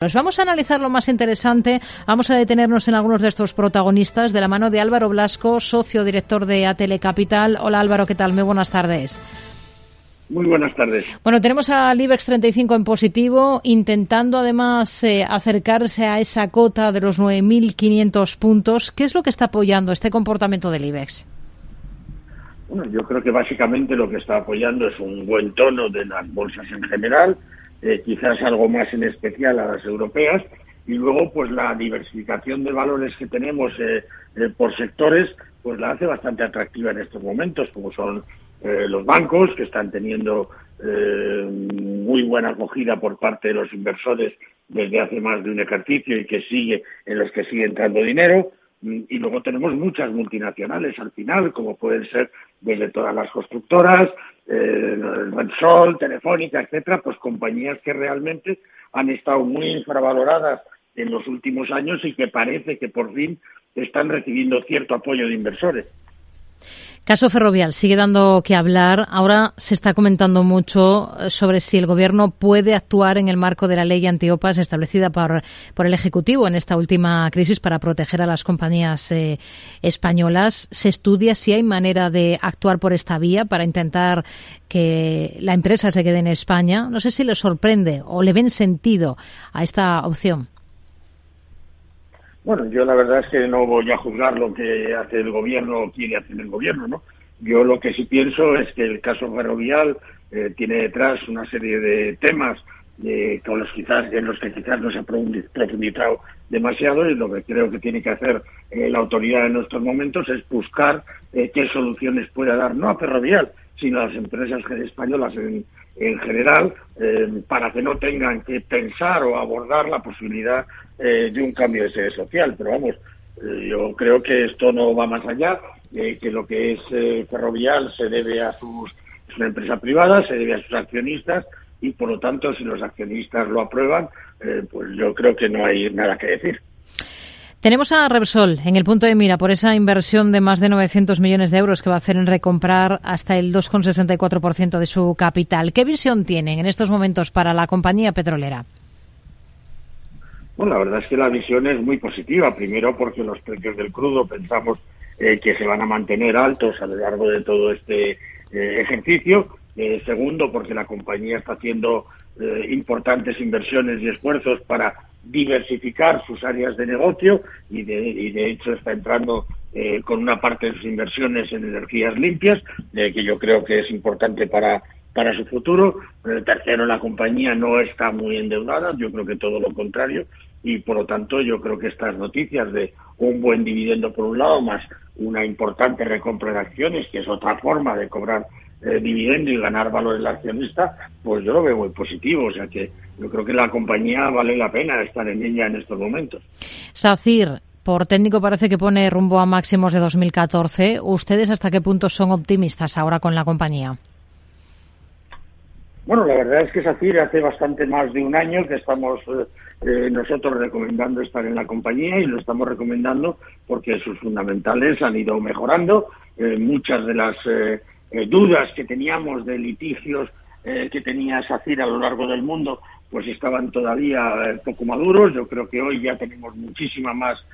Pues vamos a analizar lo más interesante, vamos a detenernos en algunos de estos protagonistas de la mano de Álvaro Blasco, socio director de ATL Capital. Hola Álvaro, ¿qué tal? Muy buenas tardes. Muy buenas tardes. Bueno, tenemos al IBEX 35 en positivo, intentando además eh, acercarse a esa cota de los 9.500 puntos. ¿Qué es lo que está apoyando este comportamiento del IBEX? Bueno, yo creo que básicamente lo que está apoyando es un buen tono de las bolsas en general, eh, quizás algo más en especial a las europeas, y luego pues la diversificación de valores que tenemos eh, eh, por sectores pues la hace bastante atractiva en estos momentos, como son los bancos, que están teniendo muy buena acogida por parte de los inversores desde hace más de un ejercicio y que sigue en los que sigue entrando dinero, y luego tenemos muchas multinacionales al final, como pueden ser desde todas las constructoras, eh, Sol, Telefónica, etcétera, pues compañías que realmente han estado muy infravaloradas en los últimos años y que parece que por fin están recibiendo cierto apoyo de inversores. Caso Ferrovial sigue dando que hablar. Ahora se está comentando mucho eh, sobre si el Gobierno puede actuar en el marco de la ley antiopas establecida por, por el Ejecutivo en esta última crisis para proteger a las compañías eh, españolas. Se estudia si hay manera de actuar por esta vía para intentar que la empresa se quede en España. No sé si le sorprende o le ven sentido a esta opción. Bueno, yo la verdad es que no voy a juzgar lo que hace el gobierno o quiere hacer el gobierno, ¿no? Yo lo que sí pienso es que el caso ferrovial eh, tiene detrás una serie de temas eh, con los quizás, en los que quizás no se ha profundizado demasiado y lo que creo que tiene que hacer eh, la autoridad en estos momentos es buscar qué soluciones pueda dar, no a Ferrovial, sino a las empresas españolas en, en general, para que no tengan que pensar o abordar la posibilidad eh, de un cambio de sede social. Pero vamos, eh, yo creo que esto no va más allá, eh, que lo que es Ferrovial se debe a sus, es una empresa privada, se debe a sus accionistas y por lo tanto si los accionistas lo aprueban, pues yo creo que no hay nada que decir. Tenemos a Repsol en el punto de mira por esa inversión de más de 900 millones de euros que va a hacer en recomprar hasta el 2,64% de su capital. ¿Qué visión tienen en estos momentos para la compañía petrolera? Bueno, la verdad es que la visión es muy positiva. Primero porque los precios del crudo pensamos eh, que se van a mantener altos a lo largo de todo este eh, ejercicio. Eh, segundo, porque la compañía está haciendo importantes inversiones y esfuerzos para diversificar sus áreas de negocio y de, y de hecho está entrando con una parte de sus inversiones en energías limpias, que yo creo que es importante para para su futuro. tercero, la compañía no está muy endeudada, yo creo que todo lo contrario, y por lo tanto yo creo que estas noticias de un buen dividendo por un lado, más una importante recompra de acciones, que es otra forma de cobrar eh, dividendo y ganar valor el accionista, pues yo lo veo muy positivo. O sea que yo creo que la compañía vale la pena estar en ella en estos momentos. SACIR, por técnico parece que pone rumbo a máximos de 2014. ¿Ustedes hasta qué punto son optimistas ahora con la compañía? Bueno, la verdad es que SACIR hace bastante más de un año que estamos eh, eh, nosotros recomendando estar en la compañía y lo estamos recomendando porque sus fundamentales han ido mejorando. Eh, muchas de las dudas que teníamos de litigios que tenía SACIR a lo largo del mundo pues estaban todavía poco maduros. Yo creo que hoy ya tenemos muchísima más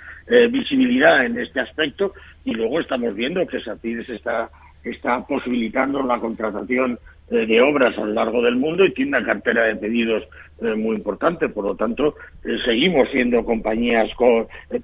visibilidad en este aspecto y luego estamos viendo que SACIR se está, está posibilitando la contratación eh, de obras a lo largo del mundo y tiene una cartera de pedidos eh, muy importante. Por lo tanto, eh, seguimos siendo compañías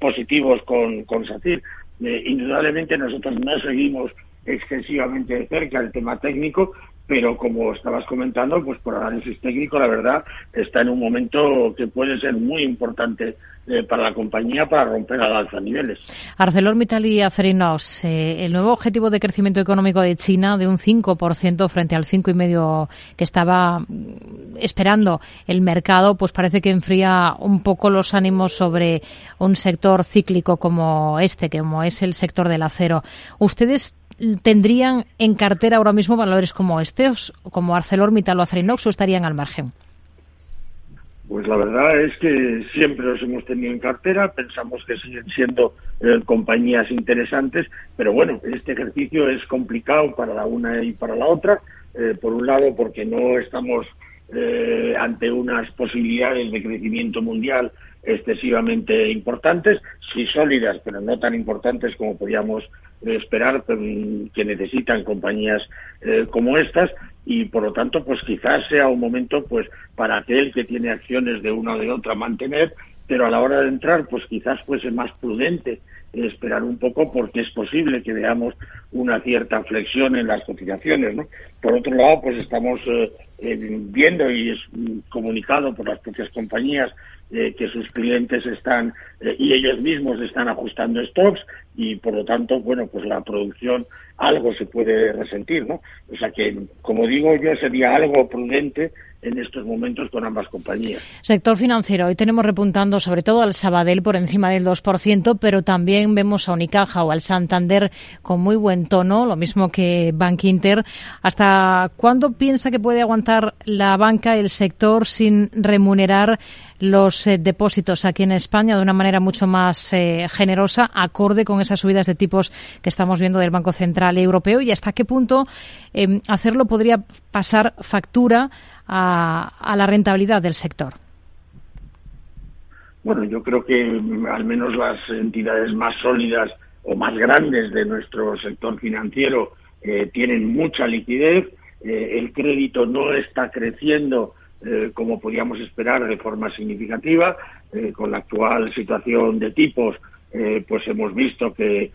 positivos con, con SACIR. indudablemente nosotros no seguimos excesivamente de cerca el tema técnico, pero como estabas comentando, pues por análisis técnico, la verdad, está en un momento que puede ser muy importante eh, para la compañía para romper al alza niveles. ArcelorMittal y Acerinox, eh, el nuevo objetivo de crecimiento económico de China de un 5% frente al 5,5% que estaba mm, esperando el mercado, pues parece que enfría un poco los ánimos sobre un sector cíclico como este, como es el sector del acero. ¿Ustedes tendrían en cartera ahora mismo valores como este, como ArcelorMittal o Acerinox, o estarían al margen? Pues la verdad es que siempre los hemos tenido en cartera, pensamos que siguen siendo eh, compañías interesantes, pero bueno, este ejercicio es complicado para la una y para la otra. Eh, por un lado, porque no estamos eh, ante unas posibilidades de crecimiento mundial excesivamente importantes, sí sólidas, pero no tan importantes como podíamos esperar que necesitan compañías eh, como estas y por lo tanto pues quizás sea un momento pues para aquel que tiene acciones de una o de otra mantener pero a la hora de entrar pues quizás fuese más prudente esperar un poco porque es posible que veamos una cierta flexión en las cotizaciones. ¿no? Por otro lado, pues estamos eh, viendo y es comunicado por las propias compañías eh, que sus clientes están y ellos mismos están ajustando stocks y por lo tanto, bueno, pues la producción algo se puede resentir, ¿no? O sea que, como digo, yo sería algo prudente en estos momentos con ambas compañías. Sector financiero, hoy tenemos repuntando sobre todo al Sabadell por encima del 2%, pero también vemos a Unicaja o al Santander con muy buen tono, lo mismo que Bank Inter. ¿Hasta cuándo piensa que puede aguantar la banca, el sector, sin remunerar los eh, depósitos aquí en España de una manera mucho más eh, generosa, acorde con esas subidas de tipos que estamos viendo del Banco Central Europeo? ¿Y hasta qué punto eh, hacerlo podría pasar factura a, la rentabilidad del sector? Bueno, yo creo que mm, al menos las entidades más sólidas o más grandes de nuestro sector financiero tienen mucha liquidez, el crédito no está creciendo eh, como podíamos esperar de forma significativa, con la actual situación de tipos, pues hemos visto que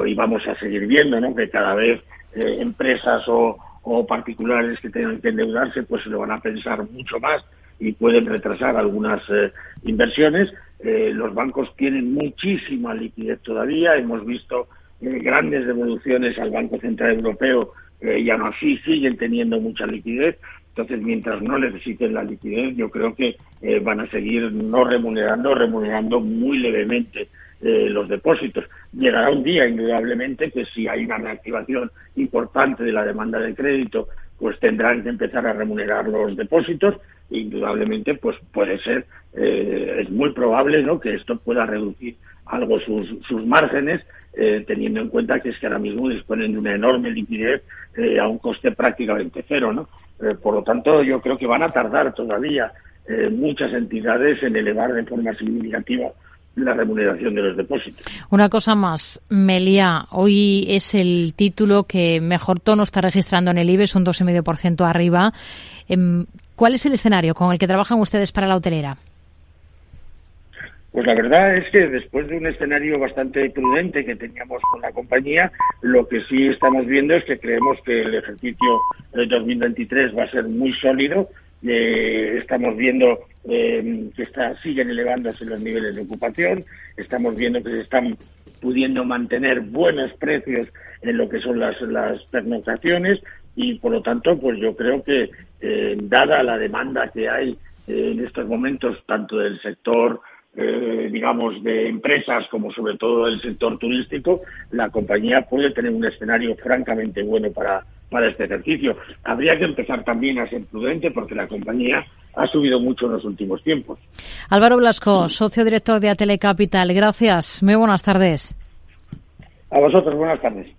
hoy vamos a seguir viendo, ¿no? Que cada vez empresas o, particulares que tengan que endeudarse, pues se lo van a pensar mucho más y pueden retrasar algunas eh, inversiones. Eh, los bancos tienen muchísima liquidez todavía. Hemos visto eh, grandes devoluciones al Banco Central Europeo y aún así siguen teniendo mucha liquidez. Entonces, mientras no necesiten la liquidez, yo creo que van a seguir no remunerando, remunerando muy levemente eh, los depósitos. Llegará un día, indudablemente, que si hay una reactivación importante de la demanda de crédito, pues tendrán que empezar a remunerar los depósitos. Indudablemente, pues puede ser, eh, es muy probable, ¿no? Que esto pueda reducir algo sus, sus márgenes, eh, teniendo en cuenta que es que ahora mismo disponen de una enorme liquidez a un coste prácticamente cero, ¿no? Por lo tanto, yo creo que van a tardar todavía muchas entidades en elevar de forma significativa la remuneración de los depósitos. Una cosa más, Melia, hoy es el título que mejor tono está registrando en el IBEX, un 2,5% arriba. Em, ¿Cuál es el escenario con el que trabajan ustedes para la hotelera? Pues la verdad es que después de un escenario bastante prudente que teníamos con la compañía, lo que sí estamos viendo es que creemos que el ejercicio de 2023 va a ser muy sólido. Eh, estamos viendo eh, que está, siguen elevándose los niveles de ocupación, estamos viendo que se están pudiendo mantener buenos precios en lo que son las, las pernoctaciones y por lo tanto pues yo creo que eh, dada la demanda que hay en estos momentos tanto del sector eh, digamos, de empresas como sobre todo el sector turístico, la compañía puede tener un escenario francamente bueno para, para este ejercicio. Habría que empezar también a ser prudente porque la compañía ha subido mucho en los últimos tiempos. Álvaro Blasco, socio director de Atele Capital, gracias. Muy buenas tardes. A vosotros, buenas tardes.